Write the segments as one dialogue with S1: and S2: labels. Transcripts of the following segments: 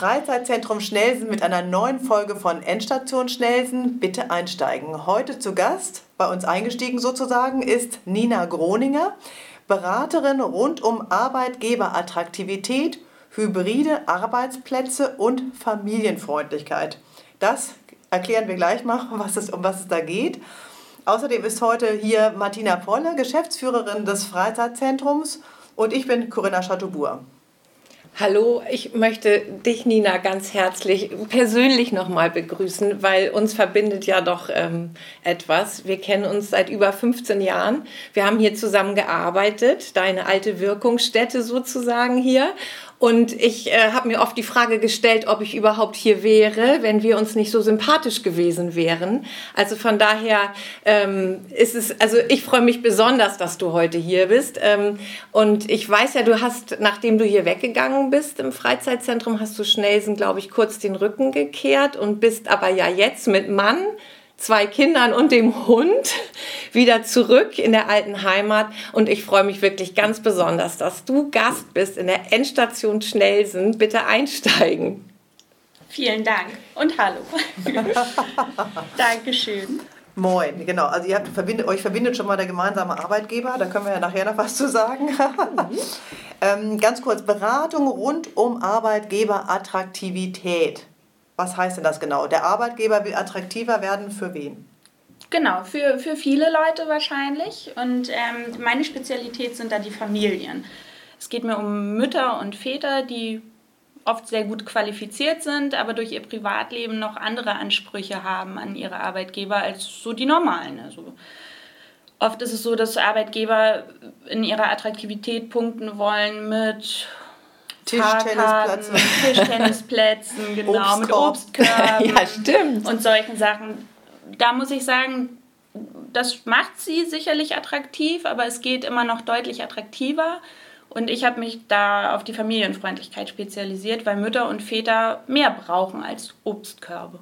S1: Freizeitzentrum Schnelsen mit einer neuen Folge von Endstation Schnelsen. Bitte einsteigen. Heute zu Gast, bei uns eingestiegen sozusagen, ist Nina Groninger, Beraterin rund um Arbeitgeberattraktivität, hybride Arbeitsplätze und Familienfreundlichkeit. Das erklären wir gleich mal, was es, um was es da geht. Außerdem ist heute hier Martina Polle, Geschäftsführerin des Freizeitzentrums und ich bin Corinna Chateaubourg.
S2: Hallo, ich möchte dich, Nina, ganz herzlich persönlich nochmal begrüßen, weil uns verbindet ja doch ähm, etwas. Wir kennen uns seit über 15 Jahren. Wir haben hier zusammen gearbeitet, deine alte Wirkungsstätte sozusagen hier. Und ich äh, habe mir oft die Frage gestellt, ob ich überhaupt hier wäre, wenn wir uns nicht so sympathisch gewesen wären. Also von daher ähm, ist es, also ich freue mich besonders, dass du heute hier bist. Ähm, und ich weiß ja, du hast, nachdem du hier weggegangen bist im Freizeitzentrum, hast du Schnellsen, glaube ich, kurz den Rücken gekehrt und bist aber ja jetzt mit Mann zwei Kindern und dem Hund wieder zurück in der alten Heimat. Und ich freue mich wirklich ganz besonders, dass du Gast bist in der Endstation Schnellsen. Bitte einsteigen.
S3: Vielen Dank und hallo. Dankeschön.
S1: Moin, genau. Also ihr habt, verbindet, euch verbindet schon mal der gemeinsame Arbeitgeber, da können wir ja nachher noch was zu sagen. Mhm. ähm, ganz kurz, Beratung rund um Arbeitgeberattraktivität. Was heißt denn das genau? Der Arbeitgeber will attraktiver werden für wen?
S3: Genau, für, für viele Leute wahrscheinlich. Und ähm, meine Spezialität sind da die Familien. Es geht mir um Mütter und Väter, die oft sehr gut qualifiziert sind, aber durch ihr Privatleben noch andere Ansprüche haben an ihre Arbeitgeber als so die normalen. Also oft ist es so, dass Arbeitgeber in ihrer Attraktivität punkten wollen mit Tischtennisplätzen. Tischtennisplätzen, genau, mit Obstkörben.
S2: ja, stimmt.
S3: Und solchen Sachen. Da muss ich sagen, das macht sie sicherlich attraktiv, aber es geht immer noch deutlich attraktiver. Und ich habe mich da auf die Familienfreundlichkeit spezialisiert, weil Mütter und Väter mehr brauchen als Obstkörbe.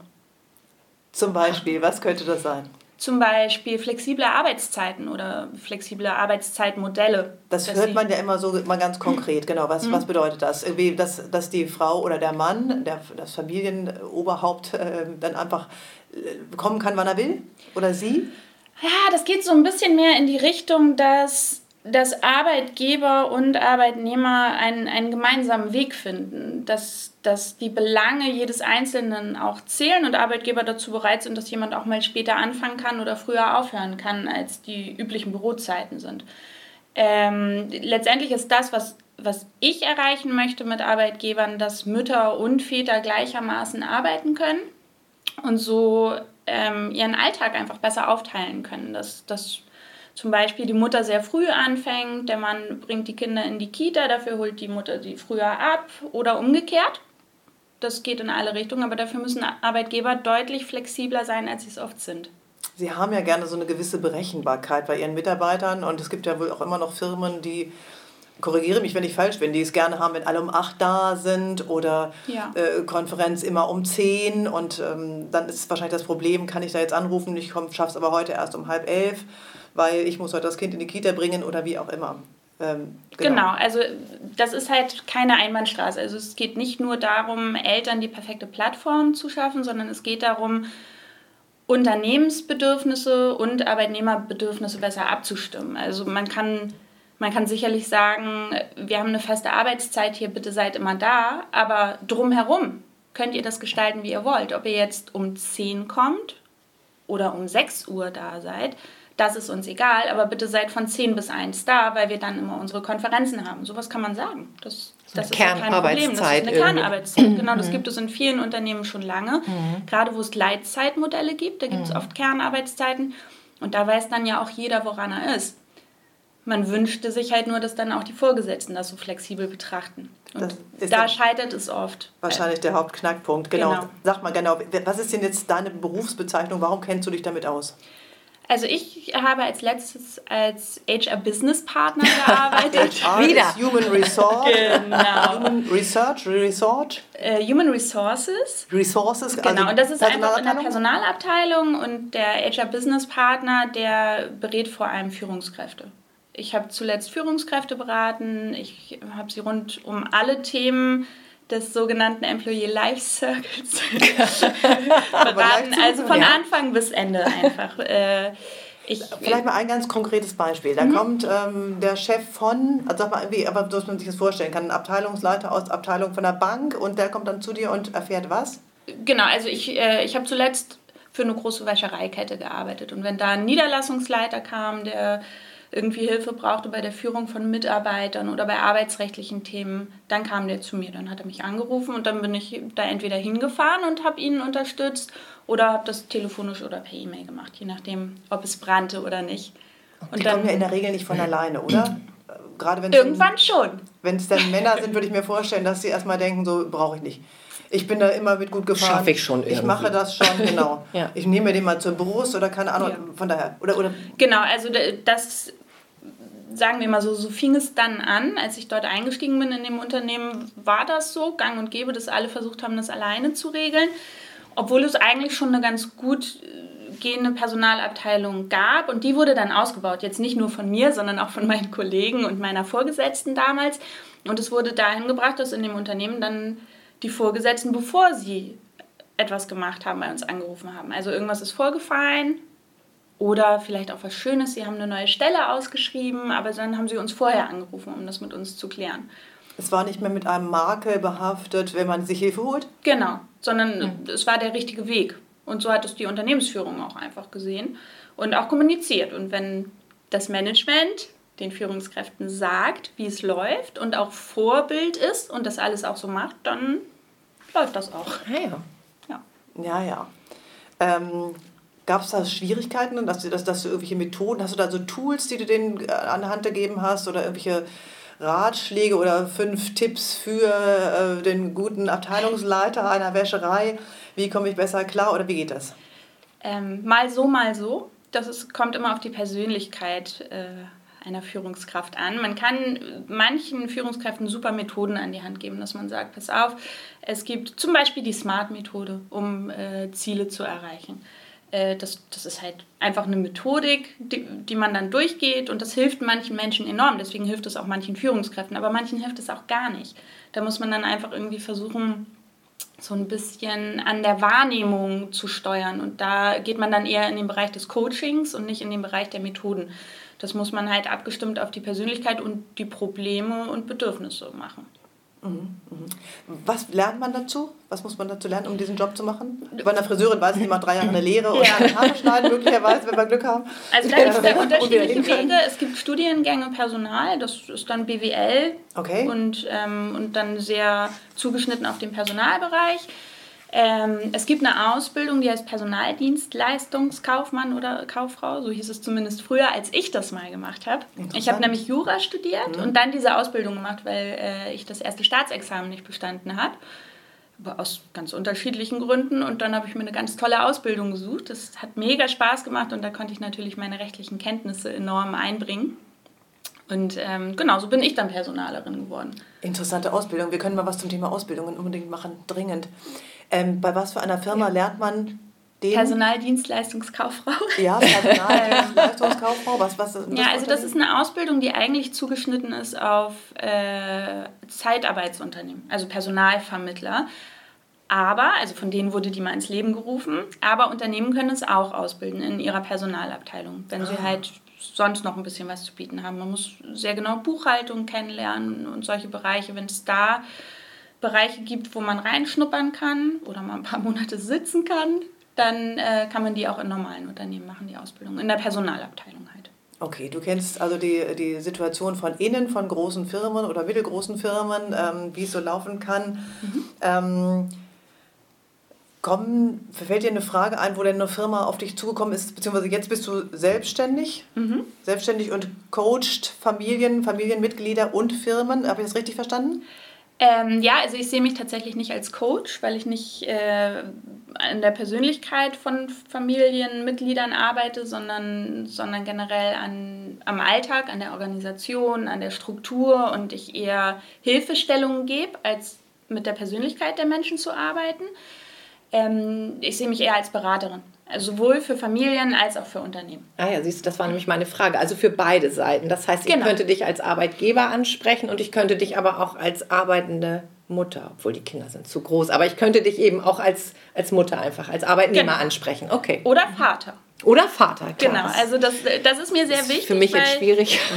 S1: Zum Beispiel, was könnte das sein?
S3: Zum Beispiel flexible Arbeitszeiten oder flexible Arbeitszeitmodelle.
S1: Das hört man ja immer so mal ganz konkret, genau. Was, mhm. was bedeutet das? Irgendwie, dass, dass die Frau oder der Mann, der, das Familienoberhaupt, äh, dann einfach äh, kommen kann, wann er will? Oder sie?
S3: Ja, das geht so ein bisschen mehr in die Richtung, dass dass Arbeitgeber und Arbeitnehmer einen, einen gemeinsamen Weg finden, dass, dass die Belange jedes Einzelnen auch zählen und Arbeitgeber dazu bereit sind, dass jemand auch mal später anfangen kann oder früher aufhören kann, als die üblichen Bürozeiten sind. Ähm, letztendlich ist das, was, was ich erreichen möchte mit Arbeitgebern, dass Mütter und Väter gleichermaßen arbeiten können und so ähm, ihren Alltag einfach besser aufteilen können. Dass, dass zum Beispiel die Mutter sehr früh anfängt, der Mann bringt die Kinder in die Kita, dafür holt die Mutter die früher ab oder umgekehrt. Das geht in alle Richtungen, aber dafür müssen Arbeitgeber deutlich flexibler sein, als sie es oft sind.
S1: Sie haben ja gerne so eine gewisse Berechenbarkeit bei Ihren Mitarbeitern und es gibt ja wohl auch immer noch Firmen, die korrigiere mich, wenn ich falsch bin, die es gerne haben, wenn alle um acht da sind oder ja. äh, Konferenz immer um zehn und ähm, dann ist wahrscheinlich das Problem, kann ich da jetzt anrufen, ich schaffe es aber heute erst um halb elf weil ich muss heute das Kind in die Kita bringen oder wie auch immer.
S3: Ähm, genau. genau. also das ist halt keine Einbahnstraße. Also es geht nicht nur darum, Eltern die perfekte Plattform zu schaffen, sondern es geht darum, Unternehmensbedürfnisse und Arbeitnehmerbedürfnisse besser abzustimmen. Also man kann, man kann sicherlich sagen, wir haben eine feste Arbeitszeit hier, bitte seid immer da, aber drumherum könnt ihr das gestalten, wie ihr wollt. Ob ihr jetzt um 10 kommt oder um 6 Uhr da seid, das ist uns egal, aber bitte seid von 10 bis 1 da, weil wir dann immer unsere Konferenzen haben. Sowas kann man sagen. Das, das ist kein Problem. Das ist eine Kernarbeitszeit. Genau, das mhm. gibt es in vielen Unternehmen schon lange. Mhm. Gerade wo es Gleitzeitmodelle gibt, da gibt es mhm. oft Kernarbeitszeiten. Und da weiß dann ja auch jeder, woran er ist. Man wünschte sich halt nur, dass dann auch die Vorgesetzten das so flexibel betrachten. Und da scheitert es oft.
S1: Wahrscheinlich der Hauptknackpunkt. Genau. genau. Sag mal genau, was ist denn jetzt deine Berufsbezeichnung? Warum kennst du dich damit aus?
S3: Also ich habe als letztes als HR Business Partner gearbeitet.
S1: HR Wieder. Human Resource. genau. Human Research, Resort.
S3: Uh, Human Resources.
S1: Resources.
S3: Genau. Also und das ist einfach in der Personalabteilung und der HR Business Partner, der berät vor allem Führungskräfte. Ich habe zuletzt Führungskräfte beraten. Ich habe sie rund um alle Themen des sogenannten Employee Life Circles beraten. Also von. Anfang bis Ende einfach. Äh,
S1: ich, Vielleicht mal ein ganz konkretes Beispiel. Da mhm. kommt ähm, der Chef von, also sag mal, wie, aber dass man sich das vorstellen kann, ein Abteilungsleiter aus Abteilung von der Bank und der kommt dann zu dir und erfährt was?
S3: Genau, also ich, äh, ich habe zuletzt für eine große Wäschereikette gearbeitet und wenn da ein Niederlassungsleiter kam, der irgendwie Hilfe brauchte bei der Führung von Mitarbeitern oder bei arbeitsrechtlichen Themen, dann kam der zu mir, dann hat er mich angerufen und dann bin ich da entweder hingefahren und habe ihn unterstützt oder habe das telefonisch oder per E-Mail gemacht, je nachdem, ob es brannte oder nicht.
S1: Und die dann, kommen ja in der Regel nicht von alleine, oder?
S3: Gerade wenn Irgendwann dann, schon.
S1: Wenn es dann Männer sind, würde ich mir vorstellen, dass sie erstmal denken, so brauche ich nicht. Ich bin da immer mit gut gefahren.
S2: Schaffe ich schon irgendwie.
S1: Ich mache das schon, genau. ja. Ich nehme mir den mal zur Brust oder keine Ahnung, ja. von daher. Oder, oder
S3: genau, also das sagen wir mal so, so fing es dann an, als ich dort eingestiegen bin in dem Unternehmen, war das so, gang und gäbe, dass alle versucht haben, das alleine zu regeln, obwohl es eigentlich schon eine ganz gut äh, gehende Personalabteilung gab und die wurde dann ausgebaut, jetzt nicht nur von mir, sondern auch von meinen Kollegen und meiner Vorgesetzten damals und es wurde dahin gebracht, dass in dem Unternehmen dann die Vorgesetzten, bevor sie etwas gemacht haben, bei uns angerufen haben. Also irgendwas ist vorgefallen, oder vielleicht auch was Schönes, sie haben eine neue Stelle ausgeschrieben, aber dann haben sie uns vorher angerufen, um das mit uns zu klären.
S1: Es war nicht mehr mit einem Makel behaftet, wenn man sich Hilfe holt?
S3: Genau, sondern mhm. es war der richtige Weg. Und so hat es die Unternehmensführung auch einfach gesehen und auch kommuniziert. Und wenn das Management den Führungskräften sagt, wie es läuft und auch Vorbild ist und das alles auch so macht, dann läuft das auch.
S1: Ja, ja. Ja, ja. ja. Ähm, Gab es da Schwierigkeiten, dass du, dass, dass du irgendwelche Methoden, hast du da so Tools, die du denen äh, an der Hand gegeben hast oder irgendwelche Ratschläge oder fünf Tipps für äh, den guten Abteilungsleiter einer Wäscherei? Wie komme ich besser klar oder wie geht das?
S3: Ähm, mal so, mal so. Das ist, kommt immer auf die Persönlichkeit äh, einer Führungskraft an. Man kann manchen Führungskräften super Methoden an die Hand geben, dass man sagt, pass auf, es gibt zum Beispiel die SMART-Methode, um äh, Ziele zu erreichen. Äh, das, das ist halt einfach eine Methodik, die, die man dann durchgeht und das hilft manchen Menschen enorm. Deswegen hilft es auch manchen Führungskräften, aber manchen hilft es auch gar nicht. Da muss man dann einfach irgendwie versuchen, so ein bisschen an der Wahrnehmung zu steuern. Und da geht man dann eher in den Bereich des Coachings und nicht in den Bereich der Methoden. Das muss man halt abgestimmt auf die Persönlichkeit und die Probleme und Bedürfnisse machen.
S1: Mhm, mhm. Was lernt man dazu? Was muss man dazu lernen, um diesen Job zu machen? Bei einer Friseurin weiß ich, die macht drei Jahre eine Lehre und ja. Haare schneiden, möglicherweise, wenn wir Glück haben.
S3: Also da gibt es ja unterschiedliche Wege. Es gibt Studiengänge Personal, das ist dann BWL okay. und, ähm, und dann sehr zugeschnitten auf den Personalbereich. Ähm, es gibt eine Ausbildung, die heißt Personaldienstleistungskaufmann oder Kauffrau, so hieß es zumindest früher, als ich das mal gemacht habe. Ich habe nämlich Jura studiert mhm. und dann diese Ausbildung gemacht, weil äh, ich das erste Staatsexamen nicht bestanden habe. Aus ganz unterschiedlichen Gründen. Und dann habe ich mir eine ganz tolle Ausbildung gesucht. Das hat mega Spaß gemacht und da konnte ich natürlich meine rechtlichen Kenntnisse enorm einbringen. Und ähm, genau, so bin ich dann Personalerin geworden.
S1: Interessante Ausbildung. Wir können mal was zum Thema Ausbildungen unbedingt machen, dringend. Ähm, bei was für einer Firma ja. lernt man den?
S3: Personaldienstleistungskauffrau.
S1: Ja, Personaldienstleistungskauffrau. Was, was,
S3: was ja, also das ist eine Ausbildung, die eigentlich zugeschnitten ist auf äh, Zeitarbeitsunternehmen, also Personalvermittler. Aber, also von denen wurde die mal ins Leben gerufen, aber Unternehmen können es auch ausbilden in ihrer Personalabteilung, wenn ah. sie halt sonst noch ein bisschen was zu bieten haben. Man muss sehr genau Buchhaltung kennenlernen und solche Bereiche. Wenn es da Bereiche gibt, wo man reinschnuppern kann oder mal ein paar Monate sitzen kann, dann äh, kann man die auch in normalen Unternehmen machen, die Ausbildung, in der Personalabteilung halt.
S1: Okay, du kennst also die, die Situation von innen von großen Firmen oder mittelgroßen Firmen, ähm, wie es so laufen kann. Mhm. Ähm, kommen, fällt dir eine Frage ein, wo denn eine Firma auf dich zugekommen ist, beziehungsweise jetzt bist du selbstständig, mhm. selbstständig und coacht Familien, Familienmitglieder und Firmen. Habe ich das richtig verstanden?
S3: Ähm, ja, also ich sehe mich tatsächlich nicht als Coach, weil ich nicht äh, an der Persönlichkeit von Familienmitgliedern arbeite, sondern, sondern generell an, am Alltag, an der Organisation, an der Struktur und ich eher Hilfestellungen gebe, als mit der Persönlichkeit der Menschen zu arbeiten. Ähm, ich sehe mich eher als Beraterin. Sowohl für Familien als auch für Unternehmen.
S2: Ah ja, siehst du, das war nämlich meine Frage. Also für beide Seiten. Das heißt, ich genau. könnte dich als Arbeitgeber ansprechen und ich könnte dich aber auch als arbeitende Mutter, obwohl die Kinder sind zu groß. Aber ich könnte dich eben auch als, als Mutter einfach, als Arbeitnehmer genau. ansprechen. Okay.
S3: Oder Vater.
S2: Oder Vater,
S3: klar. Genau, also das, das ist mir sehr wichtig.
S2: Für mich jetzt schwierig.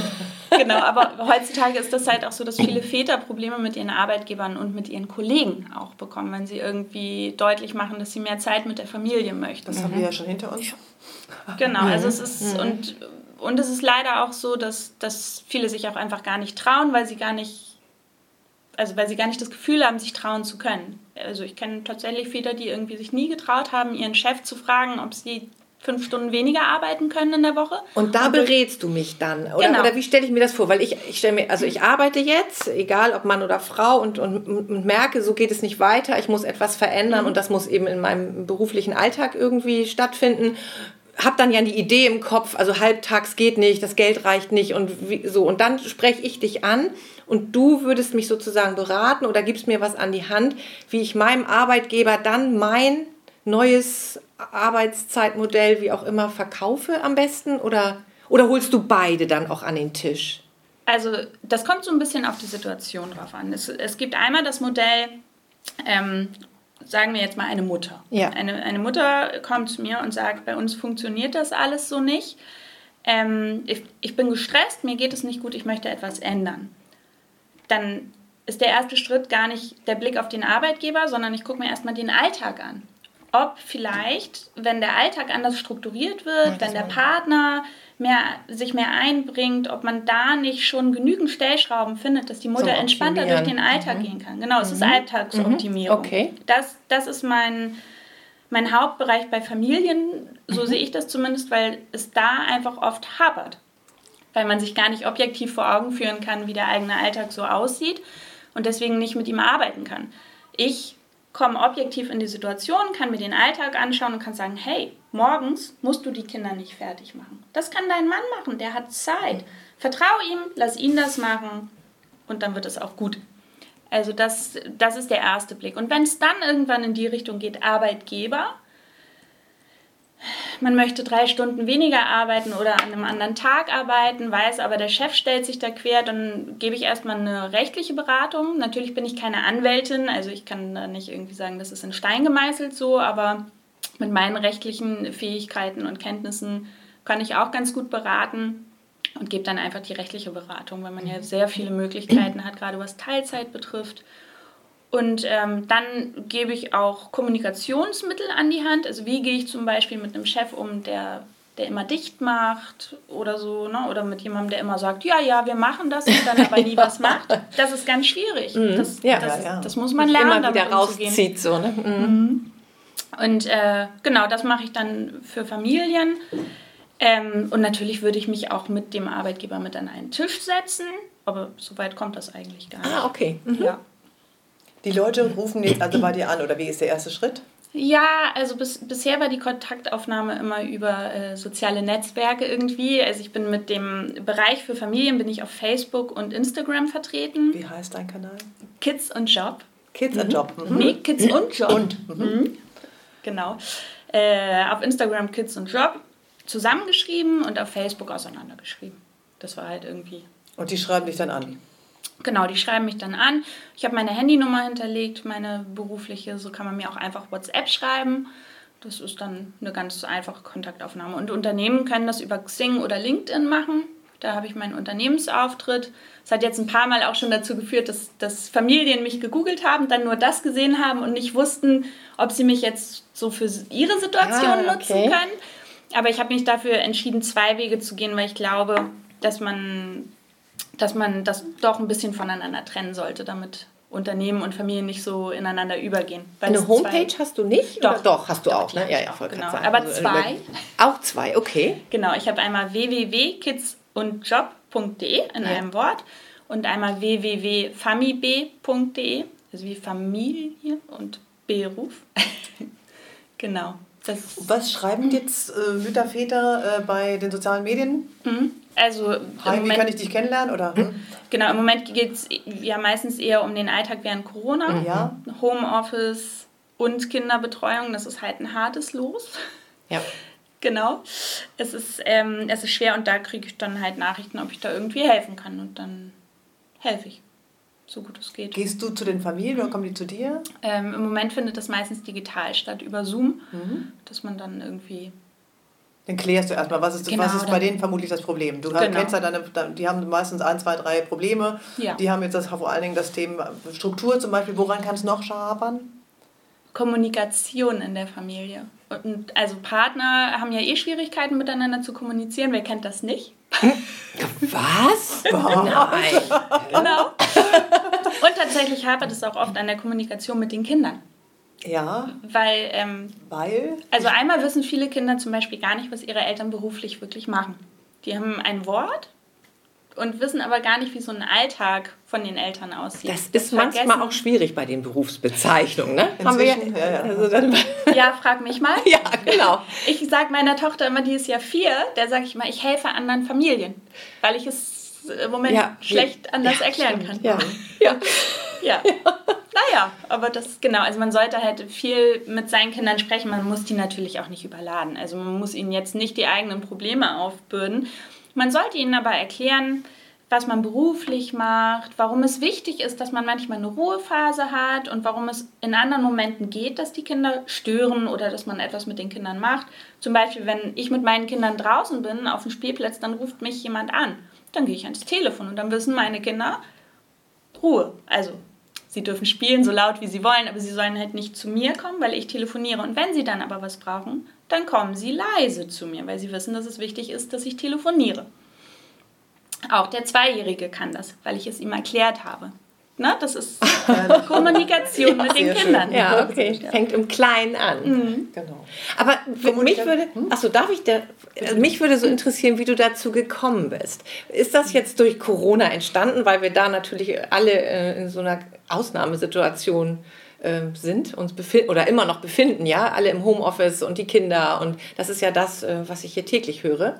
S3: Genau, aber heutzutage ist das halt auch so, dass viele Väter Probleme mit ihren Arbeitgebern und mit ihren Kollegen auch bekommen, wenn sie irgendwie deutlich machen, dass sie mehr Zeit mit der Familie möchten.
S1: Das haben wir ja schon hinter uns.
S3: Genau, also es ist, und, und es ist leider auch so, dass, dass viele sich auch einfach gar nicht trauen, weil sie gar nicht, also weil sie gar nicht das Gefühl haben, sich trauen zu können. Also ich kenne tatsächlich Väter, die irgendwie sich nie getraut haben, ihren Chef zu fragen, ob sie fünf Stunden weniger arbeiten können in der Woche.
S2: Und da und berätst du mich dann, oder? Genau. Oder wie stelle ich mir das vor? Weil ich, ich stelle mir, also ich arbeite jetzt, egal ob Mann oder Frau, und, und, und merke, so geht es nicht weiter. Ich muss etwas verändern mhm. und das muss eben in meinem beruflichen Alltag irgendwie stattfinden. Hab dann ja die Idee im Kopf, also halbtags geht nicht, das Geld reicht nicht und wie, so. Und dann spreche ich dich an und du würdest mich sozusagen beraten oder gibst mir was an die Hand, wie ich meinem Arbeitgeber dann mein neues Arbeitszeitmodell, wie auch immer, verkaufe am besten? Oder, oder holst du beide dann auch an den Tisch?
S3: Also das kommt so ein bisschen auf die Situation drauf an. Es, es gibt einmal das Modell, ähm, sagen wir jetzt mal eine Mutter. Ja. Eine, eine Mutter kommt zu mir und sagt, bei uns funktioniert das alles so nicht. Ähm, ich, ich bin gestresst, mir geht es nicht gut, ich möchte etwas ändern. Dann ist der erste Schritt gar nicht der Blick auf den Arbeitgeber, sondern ich gucke mir erstmal den Alltag an ob vielleicht, wenn der Alltag anders strukturiert wird, wenn der Partner mehr, sich mehr einbringt, ob man da nicht schon genügend Stellschrauben findet, dass die Mutter entspannter durch den Alltag mhm. gehen kann. Genau, es ist mhm. Alltagsoptimierung.
S2: Mhm. Okay.
S3: Das, das ist mein, mein Hauptbereich bei Familien, so mhm. sehe ich das zumindest, weil es da einfach oft hapert. Weil man sich gar nicht objektiv vor Augen führen kann, wie der eigene Alltag so aussieht und deswegen nicht mit ihm arbeiten kann. Ich komme objektiv in die Situation, kann mir den Alltag anschauen und kann sagen, hey, morgens musst du die Kinder nicht fertig machen. Das kann dein Mann machen, der hat Zeit. Vertraue ihm, lass ihn das machen und dann wird es auch gut. Also das, das ist der erste Blick. Und wenn es dann irgendwann in die Richtung geht, Arbeitgeber, man möchte drei Stunden weniger arbeiten oder an einem anderen Tag arbeiten, weiß aber, der Chef stellt sich da quer, dann gebe ich erstmal eine rechtliche Beratung. Natürlich bin ich keine Anwältin, also ich kann da nicht irgendwie sagen, das ist in Stein gemeißelt so, aber mit meinen rechtlichen Fähigkeiten und Kenntnissen kann ich auch ganz gut beraten und gebe dann einfach die rechtliche Beratung, weil man ja sehr viele Möglichkeiten hat, gerade was Teilzeit betrifft. Und ähm, dann gebe ich auch Kommunikationsmittel an die Hand. Also wie gehe ich zum Beispiel mit einem Chef um, der, der immer dicht macht oder so, ne? oder mit jemandem, der immer sagt, ja, ja, wir machen das und dann aber nie was macht. Das ist ganz schwierig. Mhm. Das, ja, das, ja, ja. das muss man lernen,
S2: immer wieder rauszieht. So, ne? Mhm.
S3: mhm. Und äh, genau, das mache ich dann für Familien. Ähm, und natürlich würde ich mich auch mit dem Arbeitgeber mit an einen Tisch setzen, aber so weit kommt das eigentlich gar nicht.
S2: Ah, okay.
S3: Mhm. Ja.
S1: Die Leute rufen jetzt also bei dir an oder wie ist der erste Schritt?
S3: Ja, also bis, bisher war die Kontaktaufnahme immer über äh, soziale Netzwerke irgendwie. Also ich bin mit dem Bereich für Familien bin ich auf Facebook und Instagram vertreten.
S1: Wie heißt dein Kanal?
S3: Kids und Job.
S1: Kids mhm. und Job.
S3: Mhm. Nee, Kids und Job. Und. Mhm. mhm. Genau. Äh, auf Instagram Kids und Job zusammengeschrieben und auf Facebook auseinandergeschrieben. Das war halt irgendwie.
S1: Und die schreiben dich dann an?
S3: Genau, die schreiben mich dann an. Ich habe meine Handynummer hinterlegt, meine berufliche. So kann man mir auch einfach WhatsApp schreiben. Das ist dann eine ganz einfache Kontaktaufnahme. Und Unternehmen können das über Xing oder LinkedIn machen. Da habe ich meinen Unternehmensauftritt. Das hat jetzt ein paar Mal auch schon dazu geführt, dass, dass Familien mich gegoogelt haben, dann nur das gesehen haben und nicht wussten, ob sie mich jetzt so für ihre Situation ah, okay. nutzen können. Aber ich habe mich dafür entschieden, zwei Wege zu gehen, weil ich glaube, dass man dass man das doch ein bisschen voneinander trennen sollte, damit Unternehmen und Familien nicht so ineinander übergehen.
S2: Eine Homepage hast du nicht?
S3: Doch,
S2: doch hast du
S3: doch,
S2: auch. Ne?
S3: Ja, ja, voll genau. Aber also, zwei.
S2: Auch zwei, okay.
S3: Genau, ich habe einmal www.kidsundjob.de in ja. einem Wort und einmal www.famib.de, also wie Familie und Beruf. genau.
S1: Das Was schreiben jetzt äh, Mütter, Väter äh, bei den sozialen Medien?
S3: Mhm. Also
S1: Hi, Moment, wie kann ich dich kennenlernen? Oder? Hm?
S3: Genau, im Moment geht es ja meistens eher um den Alltag während Corona.
S1: Mhm. Ja.
S3: Homeoffice und Kinderbetreuung, das ist halt ein hartes Los.
S2: Ja.
S3: genau. Es ist, ähm, es ist schwer und da kriege ich dann halt Nachrichten, ob ich da irgendwie helfen kann und dann helfe ich. so gut es geht.
S1: Gehst du zu den Familien oder kommen die zu dir?
S3: Ähm, Im Moment findet das meistens digital statt, über Zoom, mhm. dass man dann irgendwie
S1: dann klärst du erstmal, was ist, genau, was ist bei denen vermutlich das Problem? Du genau. kennst ja deine, die haben meistens ein, zwei, drei Probleme. Ja. Die haben jetzt das, vor allen Dingen das Thema Struktur zum Beispiel. Woran kann es noch schabern?
S3: Kommunikation in der Familie. Und also Partner haben ja eh Schwierigkeiten miteinander zu kommunizieren. Wer kennt das nicht?
S2: Was? Nein.
S3: genau. Und tatsächlich hapert es auch oft an der Kommunikation mit den Kindern.
S1: Ja.
S3: Weil, ähm,
S1: Weil?
S3: Also einmal wissen viele Kinder zum Beispiel gar nicht, was ihre Eltern beruflich wirklich machen. Die haben ein Wort und wissen aber gar nicht, wie so ein Alltag von den Eltern aussieht.
S2: Das ist manchmal auch schwierig bei den Berufsbezeichnungen, ne?
S1: Haben wir ja, ja, ja.
S3: Also ja, frag mich mal.
S2: ja, genau.
S3: Ich sage meiner Tochter immer, die ist ja vier, der sage ich mal, ich helfe anderen Familien, weil ich es im Moment ja, schlecht anders erklären
S2: stimmt.
S3: kann.
S2: Ja.
S3: ja. ja. Naja, aber das, genau, also man sollte halt viel mit seinen Kindern sprechen. Man muss die natürlich auch nicht überladen. Also man muss ihnen jetzt nicht die eigenen Probleme aufbürden. Man sollte ihnen aber erklären, was man beruflich macht, warum es wichtig ist, dass man manchmal eine Ruhephase hat und warum es in anderen Momenten geht, dass die Kinder stören oder dass man etwas mit den Kindern macht. Zum Beispiel, wenn ich mit meinen Kindern draußen bin auf dem Spielplatz, dann ruft mich jemand an. Dann gehe ich ans Telefon und dann wissen meine Kinder Ruhe. Also sie dürfen spielen so laut wie sie wollen, aber sie sollen halt nicht zu mir kommen, weil ich telefoniere. Und wenn sie dann aber was brauchen, dann kommen sie leise zu mir, weil sie wissen, dass es wichtig ist, dass ich telefoniere. Auch der Zweijährige kann das, weil ich es ihm erklärt habe. Ne? Das ist Kommunikation ja, mit den Kindern.
S2: Schön. Ja, okay. Fängt im Kleinen an.
S1: Mhm. Genau.
S2: Aber mich würde, hm? achso, darf ich da, also mich würde so interessieren, wie du dazu gekommen bist. Ist das jetzt durch Corona entstanden, weil wir da natürlich alle äh, in so einer Ausnahmesituation äh, sind, uns oder immer noch befinden, ja, alle im Homeoffice und die Kinder und das ist ja das, äh, was ich hier täglich höre.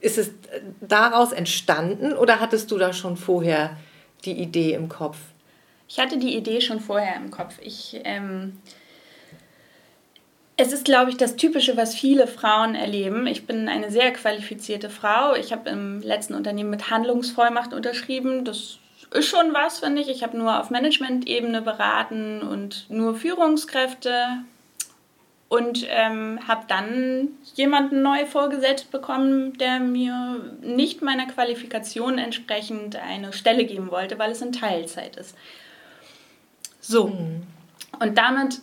S2: Ist es daraus entstanden oder hattest du da schon vorher die Idee im Kopf?
S3: Ich hatte die Idee schon vorher im Kopf. Ich, ähm, es ist, glaube ich, das Typische, was viele Frauen erleben. Ich bin eine sehr qualifizierte Frau. Ich habe im letzten Unternehmen mit Handlungsvollmacht unterschrieben. Das ist schon was, finde ich. Ich habe nur auf Management-Ebene beraten und nur Führungskräfte und ähm, habe dann jemanden neu vorgesetzt bekommen, der mir nicht meiner Qualifikation entsprechend eine Stelle geben wollte, weil es in Teilzeit ist. So. Mhm. Und damit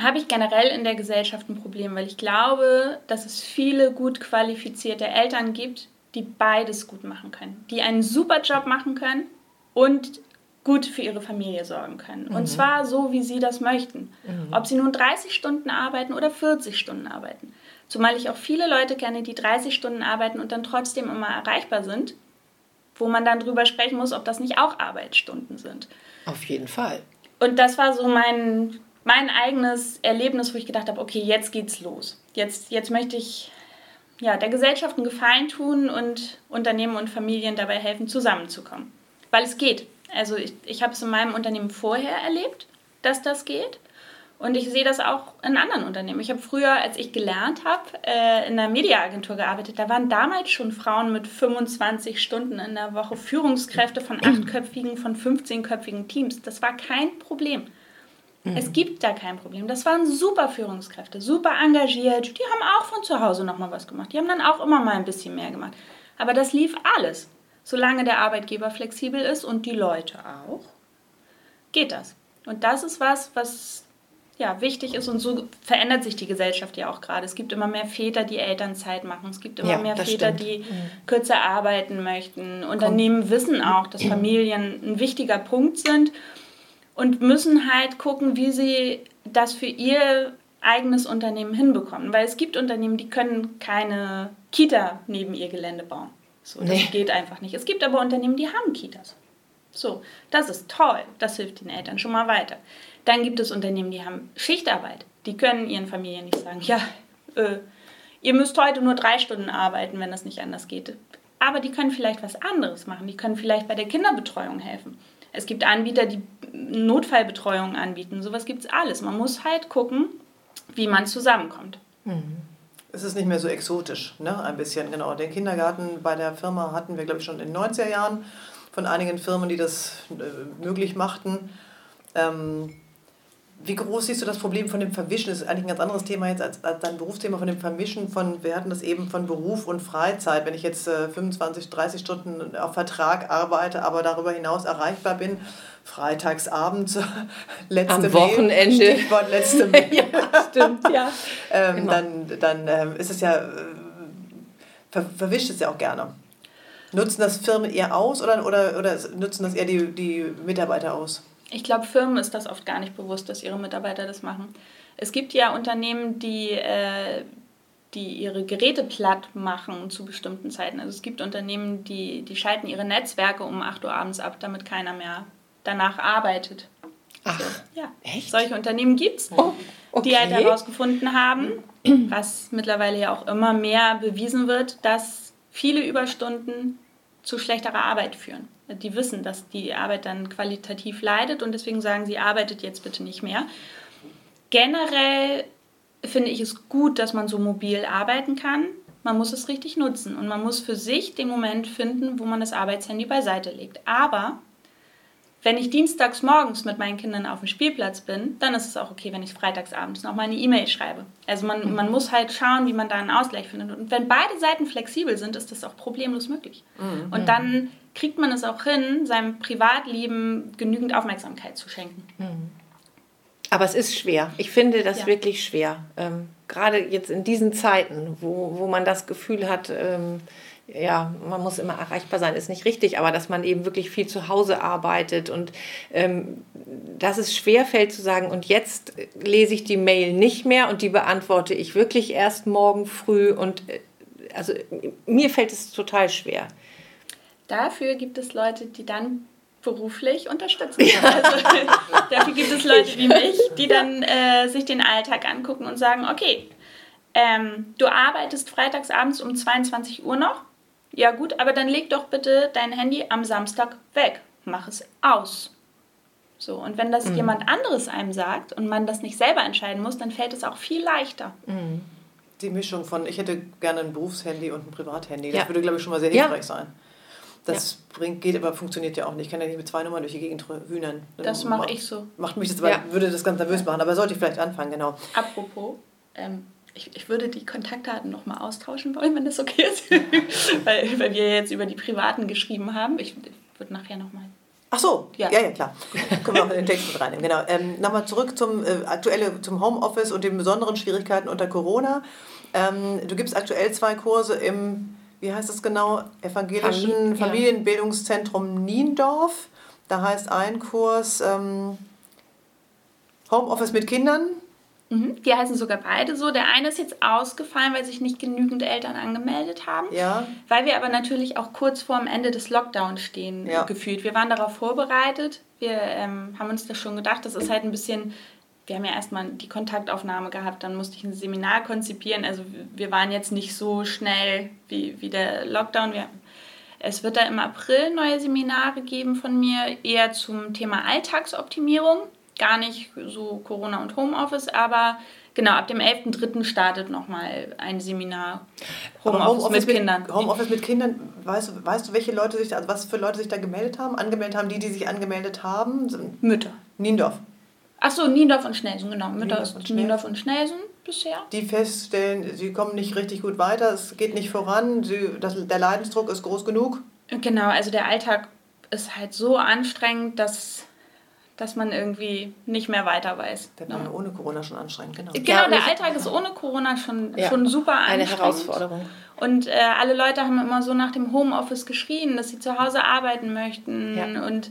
S3: habe ich generell in der Gesellschaft ein Problem, weil ich glaube, dass es viele gut qualifizierte Eltern gibt, die beides gut machen können, die einen super Job machen können und gut für ihre Familie sorgen können. Mhm. Und zwar so, wie sie das möchten. Mhm. Ob sie nun 30 Stunden arbeiten oder 40 Stunden arbeiten. Zumal ich auch viele Leute kenne, die 30 Stunden arbeiten und dann trotzdem immer erreichbar sind, wo man dann drüber sprechen muss, ob das nicht auch Arbeitsstunden sind.
S2: Auf jeden Fall.
S3: Und das war so mein, mein eigenes Erlebnis, wo ich gedacht habe, okay, jetzt geht's los. Jetzt, jetzt möchte ich ja, der Gesellschaft einen Gefallen tun und Unternehmen und Familien dabei helfen, zusammenzukommen. Weil es geht. Also ich, ich habe es in meinem Unternehmen vorher erlebt, dass das geht. Und ich sehe das auch in anderen Unternehmen. Ich habe früher, als ich gelernt habe, äh, in einer Mediaagentur gearbeitet. Da waren damals schon Frauen mit 25 Stunden in der Woche Führungskräfte von achtköpfigen, von 15-köpfigen Teams. Das war kein Problem. Mhm. Es gibt da kein Problem. Das waren super Führungskräfte, super engagiert. Die haben auch von zu Hause nochmal was gemacht. Die haben dann auch immer mal ein bisschen mehr gemacht. Aber das lief alles. Solange der Arbeitgeber flexibel ist und die Leute auch, geht das. Und das ist was, was ja, wichtig ist und so verändert sich die Gesellschaft ja auch gerade. Es gibt immer mehr Väter, die Elternzeit machen. Es gibt immer ja, mehr Väter, stimmt. die mhm. kürzer arbeiten möchten. Unternehmen Komm. wissen auch, dass Familien ein wichtiger Punkt sind und müssen halt gucken, wie sie das für ihr eigenes Unternehmen hinbekommen. Weil es gibt Unternehmen, die können keine Kita neben ihr Gelände bauen. So, das nee. geht einfach nicht. Es gibt aber Unternehmen, die haben Kitas. So, das ist toll. Das hilft den Eltern schon mal weiter. Dann gibt es Unternehmen, die haben Schichtarbeit. Die können ihren Familien nicht sagen, ja, äh, ihr müsst heute nur drei Stunden arbeiten, wenn das nicht anders geht. Aber die können vielleicht was anderes machen. Die können vielleicht bei der Kinderbetreuung helfen. Es gibt Anbieter, die Notfallbetreuung anbieten. Sowas gibt es alles. Man muss halt gucken, wie man zusammenkommt.
S1: Mhm es ist nicht mehr so exotisch, ne? ein bisschen, genau. Den Kindergarten bei der Firma hatten wir, glaube ich, schon in den 90er Jahren. von einigen Firmen, die das äh, möglich machten. Ähm, wie groß siehst du das Problem von dem Verwischen? Das ist eigentlich ein ganz anderes Thema jetzt als, als dein Berufsthema von dem Vermischen von, wir hatten das eben von Beruf und Freizeit. Wenn ich jetzt äh, 25, 30 Stunden auf Vertrag arbeite, aber darüber hinaus erreichbar bin, freitags abends, letzte
S2: Am Wochenende.
S1: Stichwort letzte Mail.
S2: ja, stimmt, ja.
S1: ähm, dann dann ähm, ist es ja, äh, ver, verwischt es ja auch gerne. Nutzen das Firmen eher aus oder, oder, oder nutzen das eher die, die Mitarbeiter aus?
S3: Ich glaube, Firmen ist das oft gar nicht bewusst, dass ihre Mitarbeiter das machen. Es gibt ja Unternehmen, die, äh, die ihre Geräte platt machen zu bestimmten Zeiten. Also es gibt Unternehmen, die, die schalten ihre Netzwerke um 8 Uhr abends ab, damit keiner mehr danach arbeitet.
S2: Ach,
S3: so, ja.
S2: echt?
S3: Solche Unternehmen gibt es,
S2: Oh,
S3: die halt
S2: okay.
S3: herausgefunden haben, was mittlerweile ja auch immer mehr bewiesen wird, dass viele Überstunden zu schlechterer Arbeit führen. Die wissen, dass die Arbeit dann qualitativ leidet und deswegen sagen sie, arbeitet jetzt bitte nicht mehr. Generell finde ich es gut, dass man so mobil arbeiten kann. Man muss es richtig nutzen und man muss für sich den Moment finden, wo man das Arbeitshandy beiseite legt. Aber wenn ich dienstags morgens mit meinen Kindern auf dem Spielplatz bin, dann ist es auch okay, wenn ich freitags abends noch mal eine E-Mail schreibe. Also man, man muss halt schauen, wie man da einen Ausgleich findet. Und wenn beide Seiten flexibel sind, ist das auch problemlos möglich. Und dann kriegt man es auch hin, seinem Privatleben genügend Aufmerksamkeit zu schenken.
S2: Aber es ist schwer. Ich finde das
S3: Ja.
S2: wirklich schwer. Ähm, gerade jetzt in diesen Zeiten, wo, wo man das Gefühl hat, ähm, ja, man muss immer erreichbar sein, ist nicht richtig, aber dass man eben wirklich viel zu Hause arbeitet und ähm, dass es schwer fällt zu sagen, und jetzt lese ich die Mail nicht mehr und die beantworte ich wirklich erst morgen früh und äh, also mir fällt es total schwer.
S3: Dafür gibt es Leute, die dann beruflich unterstützen können. Also, dafür gibt es Leute wie mich, die dann äh, sich den Alltag angucken und sagen, okay, ähm, du arbeitest freitags abends um 22 Uhr noch. Ja gut, aber dann leg doch bitte dein Handy am Samstag weg. Mach es aus. So, und wenn das jemand anderes einem sagt und man das nicht selber entscheiden muss, dann fällt es auch viel leichter.
S1: Die Mischung von, ich hätte gerne ein Berufshandy und ein Privathandy. Das
S2: Ja.
S1: würde, glaube ich, schon mal sehr
S2: Ja.
S1: hilfreich sein. Das bringt, geht aber funktioniert ja auch nicht. Ich kann ja nicht mit zwei Nummern durch die Gegend hühnern.
S3: Das mache
S1: macht-
S3: ich so.
S1: Macht mich das aber,
S2: Ja.
S1: würde das ganz nervös machen, aber sollte ich vielleicht anfangen, genau.
S3: Apropos, ähm, ich, ich würde die Kontaktdaten nochmal austauschen wollen, wenn das okay ist. weil, weil wir jetzt über die privaten geschrieben haben. Ich würde nachher nochmal.
S1: Ach so, ja,
S3: Ja.
S1: ja, klar. Können wir auch in den Text mit reinnehmen. Genau. Ähm, Nochmal zurück zum äh, aktuelle, zum Homeoffice und den besonderen Schwierigkeiten unter Corona. Ähm, du gibst aktuell zwei Kurse im, wie heißt das genau, evangelischen
S2: Famili- ja.
S1: Familienbildungszentrum Niendorf. Da heißt ein Kurs ähm, Homeoffice mit Kindern.
S3: Mhm. Die heißen sogar beide so. Der eine ist jetzt ausgefallen, weil sich nicht genügend Eltern angemeldet haben.
S1: Ja.
S3: Weil wir aber natürlich auch kurz vor dem Ende des Lockdowns stehen,
S1: Ja.
S3: gefühlt. Wir waren darauf vorbereitet. Wir ähm, haben uns das schon gedacht. Das ist halt ein bisschen. Wir haben ja erstmal die Kontaktaufnahme gehabt, dann musste ich ein Seminar konzipieren. Also wir waren jetzt nicht so schnell wie, wie der Lockdown. Wir, es wird da im April neue Seminare geben von mir, eher zum Thema Alltagsoptimierung. Gar nicht so Corona und Homeoffice, aber genau, ab dem 11.03. startet nochmal ein Seminar
S1: Aber
S3: Homeoffice, mit Kindern.
S1: Homeoffice mit Kindern, weißt, du- weißt du, welche Leute sich da, also was für Leute sich da gemeldet haben? Angemeldet haben, die, die sich angemeldet haben? Sind
S3: Mütter.
S1: Niendorf.
S3: Achso, Niendorf und Schnelsen, genau. Mütter
S1: Niendorf und.
S3: Niendorf und Schnelsen bisher.
S1: die feststellen, sie kommen nicht richtig gut weiter, es geht nicht voran, sie, das, der Leidensdruck ist groß genug.
S3: Genau, also der Alltag ist halt so anstrengend, dass, dass man irgendwie nicht mehr weiter weiß.
S1: Der war ja ohne Corona schon anstrengend, genau.
S3: Genau,
S2: Ja,
S3: der Alltag ist ohne Corona schon,
S2: Ja,
S3: schon super
S2: Eine
S3: anstrengend.
S2: Herausforderung.
S3: Und äh, alle Leute haben immer so nach dem Homeoffice geschrien, dass sie zu Hause arbeiten möchten.
S2: Ja.
S3: Und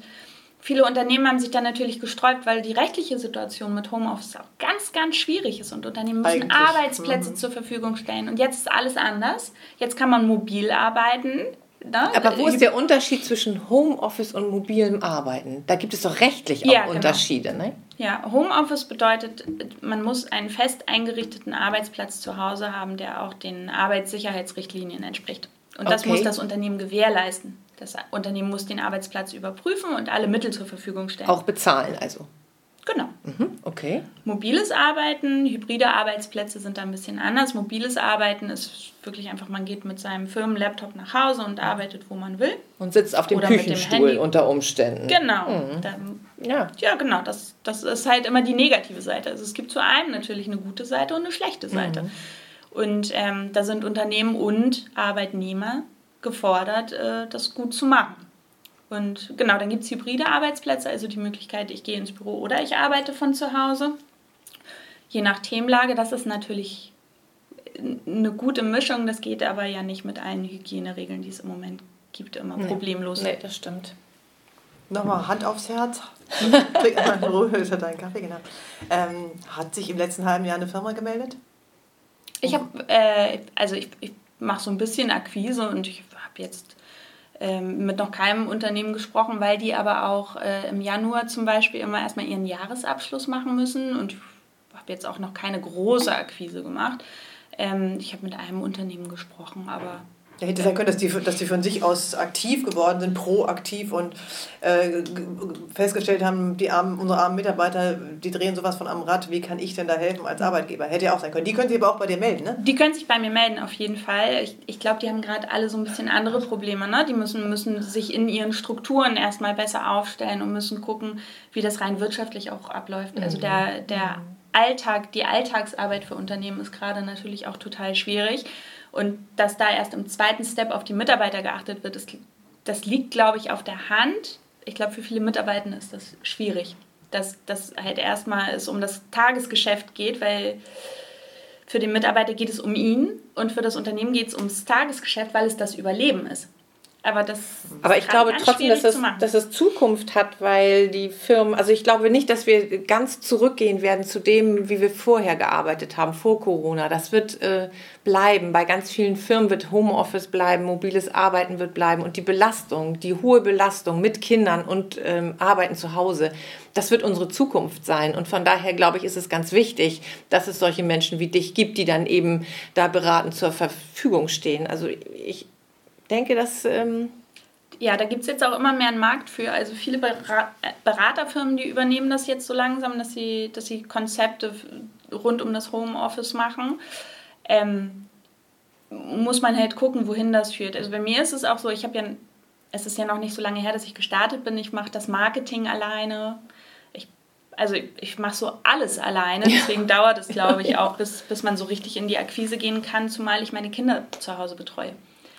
S3: viele Unternehmen haben sich dann natürlich gesträubt, weil die rechtliche Situation mit Homeoffice auch ganz, ganz schwierig ist. Und Unternehmen müssen
S1: Eigentlich,
S3: Arbeitsplätze
S1: mhm.
S3: zur Verfügung stellen. Und jetzt ist alles anders. Jetzt kann man mobil arbeiten. Ne?
S2: Aber wo ist der Unterschied zwischen Homeoffice und mobilem Arbeiten? Da gibt es doch rechtlich auch
S3: Ja, genau.
S2: Unterschiede, ne?
S3: Ja, Homeoffice bedeutet, man muss einen fest eingerichteten Arbeitsplatz zu Hause haben, der auch den Arbeitssicherheitsrichtlinien entspricht. Und das
S2: Okay.
S3: muss das Unternehmen gewährleisten. Das Unternehmen muss den Arbeitsplatz überprüfen und alle Mittel zur Verfügung stellen.
S2: Auch bezahlen also.
S3: Genau.
S2: Mhm, okay.
S3: Mobiles Arbeiten, hybride Arbeitsplätze sind da ein bisschen anders. Mobiles Arbeiten ist wirklich einfach, man geht mit seinem Firmenlaptop nach Hause und arbeitet, wo man will.
S2: Und sitzt auf dem
S3: Oder dem
S2: Küchenstuhl
S3: Handy.
S2: unter Umständen.
S3: Genau.
S2: Mhm.
S3: Da,
S2: Ja.
S3: ja, genau. Das, das ist halt immer die negative Seite. Also es gibt zu einem natürlich eine gute Seite und eine schlechte Seite.
S2: Mhm.
S3: Und ähm, da sind Unternehmen und Arbeitnehmer gefordert, äh, das gut zu machen. Und genau, dann gibt es hybride Arbeitsplätze, also die Möglichkeit, ich gehe ins Büro oder ich arbeite von zu Hause. Je nach Themenlage, das ist natürlich eine gute Mischung. Das geht aber ja nicht mit allen Hygieneregeln, die es im Moment gibt, immer problemlos.
S2: Nee, das stimmt.
S1: Nochmal Hand aufs Herz. Trink mal in Ruhe, ist ja dein Kaffee, genau. Ähm, hat sich im letzten halben Jahr eine Firma gemeldet?
S3: Ich habe, äh, also ich, ich mache so ein bisschen Akquise und ich habe jetzt ähm, mit noch keinem Unternehmen gesprochen, weil die aber auch äh, im Januar zum Beispiel immer erstmal ihren Jahresabschluss machen müssen und ich habe jetzt auch noch keine große Akquise gemacht. Ähm, ich habe mit einem Unternehmen gesprochen, aber
S1: Ja, hätte sein können, dass die, dass die von sich aus aktiv geworden sind, proaktiv und äh, festgestellt haben, die armen, unsere armen Mitarbeiter, die drehen sowas von am Rad, wie kann ich denn da helfen als Arbeitgeber? Hätte ja auch sein können. Die können sich aber auch bei dir melden, ne?
S3: Die können sich bei mir melden, auf jeden Fall. Ich, ich glaube, die haben gerade alle so ein bisschen andere Probleme. Ne? Die müssen, müssen sich in ihren Strukturen erstmal besser aufstellen und müssen gucken, wie das rein wirtschaftlich auch abläuft. Also der, der Alltag, die Alltagsarbeit für Unternehmen ist gerade natürlich auch total schwierig. Und dass da erst im zweiten Step auf die Mitarbeiter geachtet wird, das, das liegt, glaube ich, auf der Hand. Ich glaube, für viele Mitarbeiter ist das schwierig. Dass das halt erstmal es um das Tagesgeschäft geht, weil für den Mitarbeiter geht es um ihn und für das Unternehmen geht es ums Tagesgeschäft, weil es das Überleben ist. Aber das
S2: Aber ich glaube trotzdem, dass es, dass es Zukunft hat, weil die Firmen, also ich glaube nicht, dass wir ganz zurückgehen werden zu dem, wie wir vorher gearbeitet haben, vor Corona. Das wird äh, bleiben. Bei ganz vielen Firmen wird Homeoffice bleiben, mobiles Arbeiten wird bleiben und die Belastung, die hohe Belastung mit Kindern und ähm, Arbeiten zu Hause, das wird unsere Zukunft sein. Und von daher glaube ich, ist es ganz wichtig, dass es solche Menschen wie dich gibt, die dann eben da beratend zur Verfügung stehen. Also ich denke, dass... Ähm,
S3: Ja, da gibt es jetzt auch immer mehr einen Markt für. Also viele Bera- Beraterfirmen, die übernehmen das jetzt so langsam, dass sie, dass sie Konzepte rund um das Homeoffice machen. Ähm, muss man halt gucken, wohin das führt. Also bei mir ist es auch so, ich habe ja, es ist ja noch nicht so lange her, dass ich gestartet bin. Ich mache das Marketing alleine. Ich, also ich, ich mache so alles alleine. Deswegen dauert es, glaube ich, auch, bis, bis man so richtig in die Akquise gehen kann, zumal ich meine Kinder zu Hause betreue.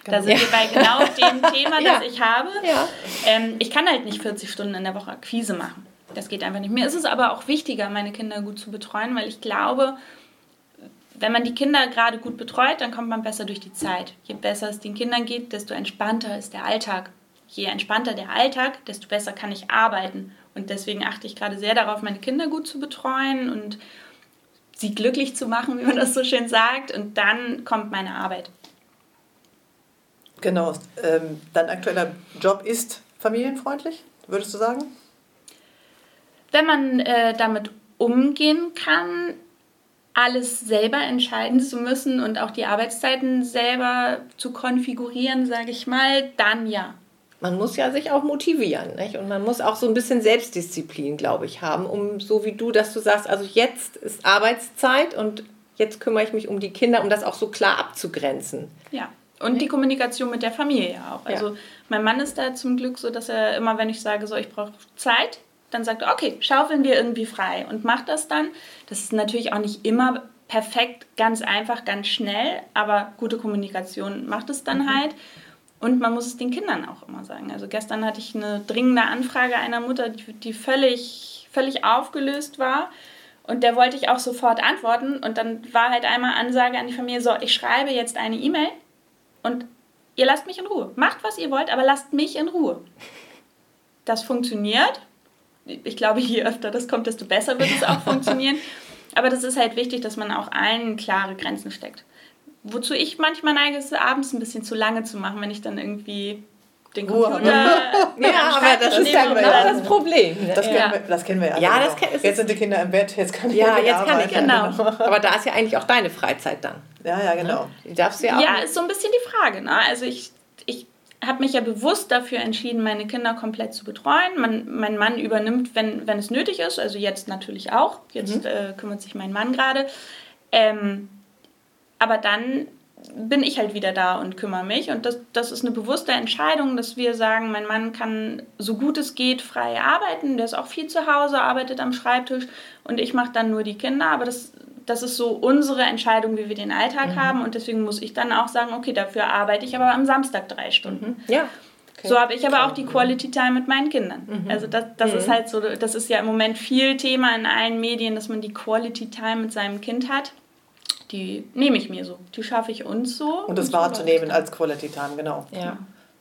S3: Da sind
S2: Ja.
S3: wir bei genau dem Thema,
S2: Ja.
S3: das ich habe.
S2: Ja.
S3: Ähm, ich kann halt nicht 40 Stunden in der Woche Akquise machen. Das geht einfach nicht. Mir ist es aber auch wichtiger, meine Kinder gut zu betreuen, weil ich glaube, wenn man die Kinder gerade gut betreut, dann kommt man besser durch die Zeit. Je besser es den Kindern geht, desto entspannter ist der Alltag. Je entspannter der Alltag, desto besser kann ich arbeiten. Und deswegen achte ich gerade sehr darauf, meine Kinder gut zu betreuen und sie glücklich zu machen, wie man das so schön sagt. Und dann kommt meine Arbeit.
S1: Genau. Ähm, dein aktueller Job ist familienfreundlich, würdest du sagen?
S3: wenn man äh, damit umgehen kann, alles selber entscheiden zu müssen und auch die Arbeitszeiten selber zu konfigurieren, sage ich mal, dann ja.
S2: Man muss ja sich auch motivieren, nicht? Und man muss auch so ein bisschen Selbstdisziplin, glaube ich, haben, um so wie du, dass du sagst, also jetzt ist Arbeitszeit und jetzt kümmere ich mich um die Kinder, um das auch so klar abzugrenzen.
S3: Ja. Und die Kommunikation mit der Familie ja auch.
S2: Ja.
S3: Also mein Mann ist da zum Glück so, dass er immer, wenn ich sage, so ich brauche Zeit, dann sagt er, okay, schaufeln wir irgendwie frei und macht das dann. Das ist natürlich auch nicht immer perfekt, ganz einfach, ganz schnell, aber gute Kommunikation macht es dann halt. Und man muss es den Kindern auch immer sagen. Also gestern hatte ich eine dringende Anfrage einer Mutter, die, die völlig, völlig aufgelöst war. Und der wollte ich auch sofort antworten. Und dann war halt einmal Ansage an die Familie, so, ich schreibe jetzt eine E-Mail und ihr lasst mich in Ruhe. Macht, was ihr wollt, aber lasst mich in Ruhe. Das funktioniert. Ich glaube, je öfter das kommt, desto besser wird es auch funktionieren. Aber das ist halt wichtig, dass man auch allen klare Grenzen steckt. Wozu ich manchmal neige, ist abends ein bisschen zu lange zu machen, wenn ich dann irgendwie den
S1: Ruhe
S3: Computer. am Schreibtisch
S2: das ist ja genau
S3: dann-
S2: das Problem. ne?
S1: Das kennen,
S3: Ja.
S1: wir, das kennen wir ja.
S2: Ja, das kenn- es
S1: Jetzt sind die Kinder im Bett, jetzt kann ich
S2: Ja, jetzt kann ich,
S1: arbeiten.
S3: genau.
S2: Aber da ist ja eigentlich auch deine Freizeit dann.
S1: Ja, ja, genau.
S2: Die darfst du ja auch.
S3: Ja, ist so ein bisschen die Frage. Ne? Also ich, ich habe mich ja bewusst dafür entschieden, meine Kinder komplett zu betreuen. Man, mein Mann übernimmt, wenn, wenn es nötig ist, also jetzt natürlich auch. Jetzt mhm. äh, kümmert sich mein Mann gerade. Ähm, aber dann bin ich halt wieder da und kümmere mich. Und das, das ist eine bewusste Entscheidung, dass wir sagen, mein Mann kann so gut es geht frei arbeiten. Der ist auch viel zu Hause, arbeitet am Schreibtisch und ich mache dann nur die Kinder. Aber das, das ist so unsere Entscheidung, wie wir den Alltag mhm. haben. Und deswegen muss ich dann auch sagen, okay, dafür arbeite ich aber am Samstag drei Stunden.
S2: Mhm. Ja.
S3: Okay. So habe ich aber auch die Quality Time mit meinen Kindern. Mhm. Also das, das mhm. ist halt so, das ist ja im Moment viel Thema in allen Medien, dass man die Quality Time mit seinem Kind hat die nehme ich mir so. Die schaffe ich uns so.
S1: Und das wahrzunehmen als Quality Time, genau.
S3: Ja.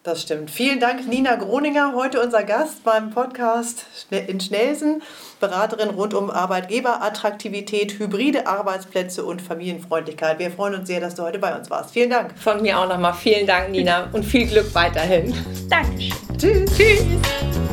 S1: Das stimmt. Vielen Dank, Nina Groninger, heute unser Gast beim Podcast in Schnelsen. Beraterin rund um Arbeitgeberattraktivität, hybride Arbeitsplätze und Familienfreundlichkeit. Wir freuen uns sehr, dass du heute bei uns warst. Vielen Dank.
S2: Von mir auch nochmal vielen Dank, Nina, und viel Glück weiterhin.
S3: Dankeschön.
S1: Tschüss. Tschüss.